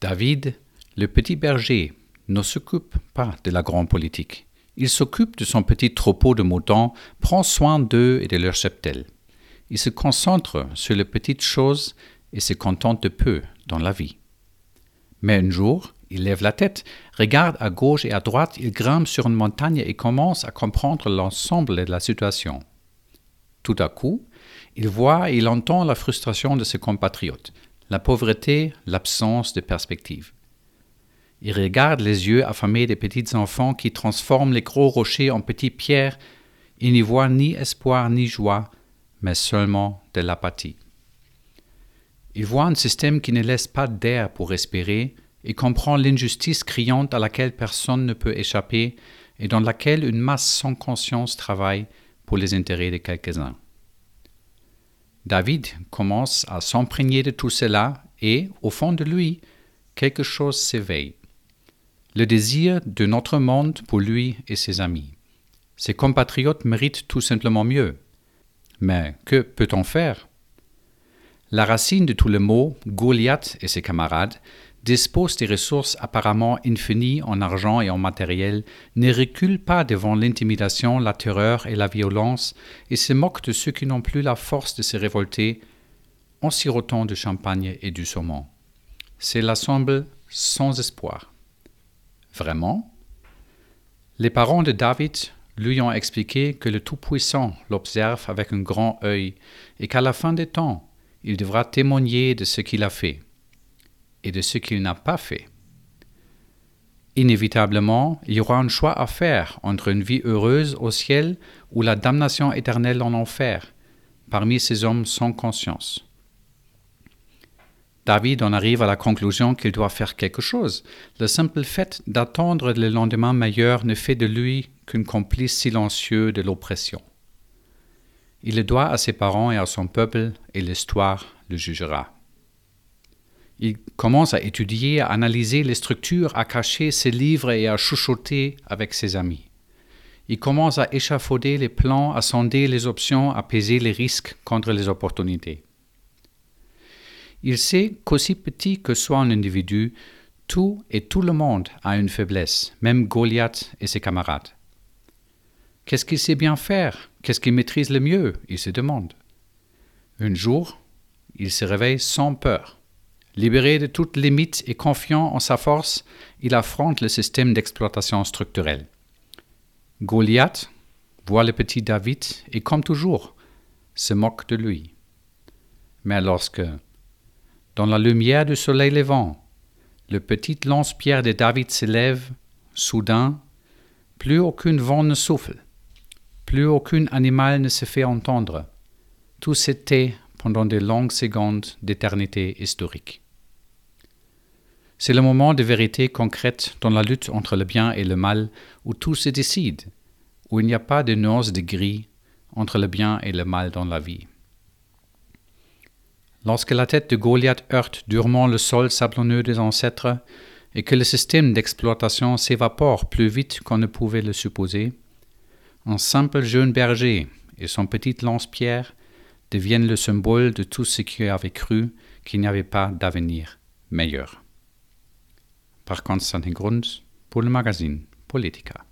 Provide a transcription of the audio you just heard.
David, le petit berger, ne s'occupe pas de la grande politique. Il s'occupe de son petit troupeau de moutons, prend soin d'eux et de leur cheptel. Il se concentre sur les petites choses et se contente de peu dans la vie. Mais un jour, il lève la tête, regarde à gauche et à droite, il grimpe sur une montagne et commence à comprendre l'ensemble de la situation. Tout à coup, il voit et il entend la frustration de ses compatriotes, la pauvreté, l'absence de perspective. Il regarde les yeux affamés des petits enfants qui transforment les gros rochers en petites pierres. Il n'y voit ni espoir ni joie, mais seulement de l'apathie. Il voit un système qui ne laisse pas d'air pour respirer et comprend l'injustice criante à laquelle personne ne peut échapper et dans laquelle une masse sans conscience travaille pour les intérêts de quelques-uns. David commence à s'imprégner de tout cela et, au fond de lui, quelque chose s'éveille. Le désir de notre monde pour lui et ses amis. Ses compatriotes méritent tout simplement mieux. Mais que peut-on faire? La racine de tout le mot, Goliath et ses camarades, dispose des ressources apparemment infinies en argent et en matériel, ne recule pas devant l'intimidation, la terreur et la violence, et se moque de ceux qui n'ont plus la force de se révolter en sirotant du champagne et du saumon. C'est l'assemble sans espoir. Vraiment? Les parents de David lui ont expliqué que le Tout-Puissant l'observe avec un grand œil et qu'à la fin des temps, il devra témoigner de ce qu'il a fait et de ce qu'il n'a pas fait. Inévitablement, il y aura un choix à faire entre une vie heureuse au ciel ou la damnation éternelle en enfer, parmi ces hommes sans conscience. David en arrive à la conclusion qu'il doit faire quelque chose. Le simple fait d'attendre le lendemain meilleur ne fait de lui qu'un complice silencieux de l'oppression. Il le doit à ses parents et à son peuple, et l'histoire le jugera. Il commence à étudier, à analyser les structures, à cacher ses livres et à chuchoter avec ses amis. Il commence à échafauder les plans, à sonder les options, à peser les risques contre les opportunités. Il sait qu'aussi petit que soit un individu, tout et tout le monde a une faiblesse, même Goliath et ses camarades. Qu'est-ce qu'il sait bien faire? Qu'est-ce qu'il maîtrise le mieux? Il se demande. Un jour, il se réveille sans peur. Libéré de toute limite et confiant en sa force, il affronte le système d'exploitation structurelle. Goliath voit le petit David et, comme toujours, se moque de lui. Mais lorsque, dans la lumière du soleil levant, le petit lance-pierre de David s'élève, soudain, plus aucun vent ne souffle, plus aucun animal ne se fait entendre. Tout s'était pendant de longues secondes d'éternité historique. C'est le moment de vérité concrète dans la lutte entre le bien et le mal où tout se décide, où il n'y a pas de nuance de gris entre le bien et le mal dans la vie. Lorsque la tête de Goliath heurte durement le sol sablonneux des ancêtres et que le système d'exploitation s'évapore plus vite qu'on ne pouvait le supposer, un simple jeune berger et son petit lance-pierre deviennent le symbole de tout ce qui avait cru qu'il n'y avait pas d'avenir meilleur. Par Konstantin Grund pour le magazine Politica.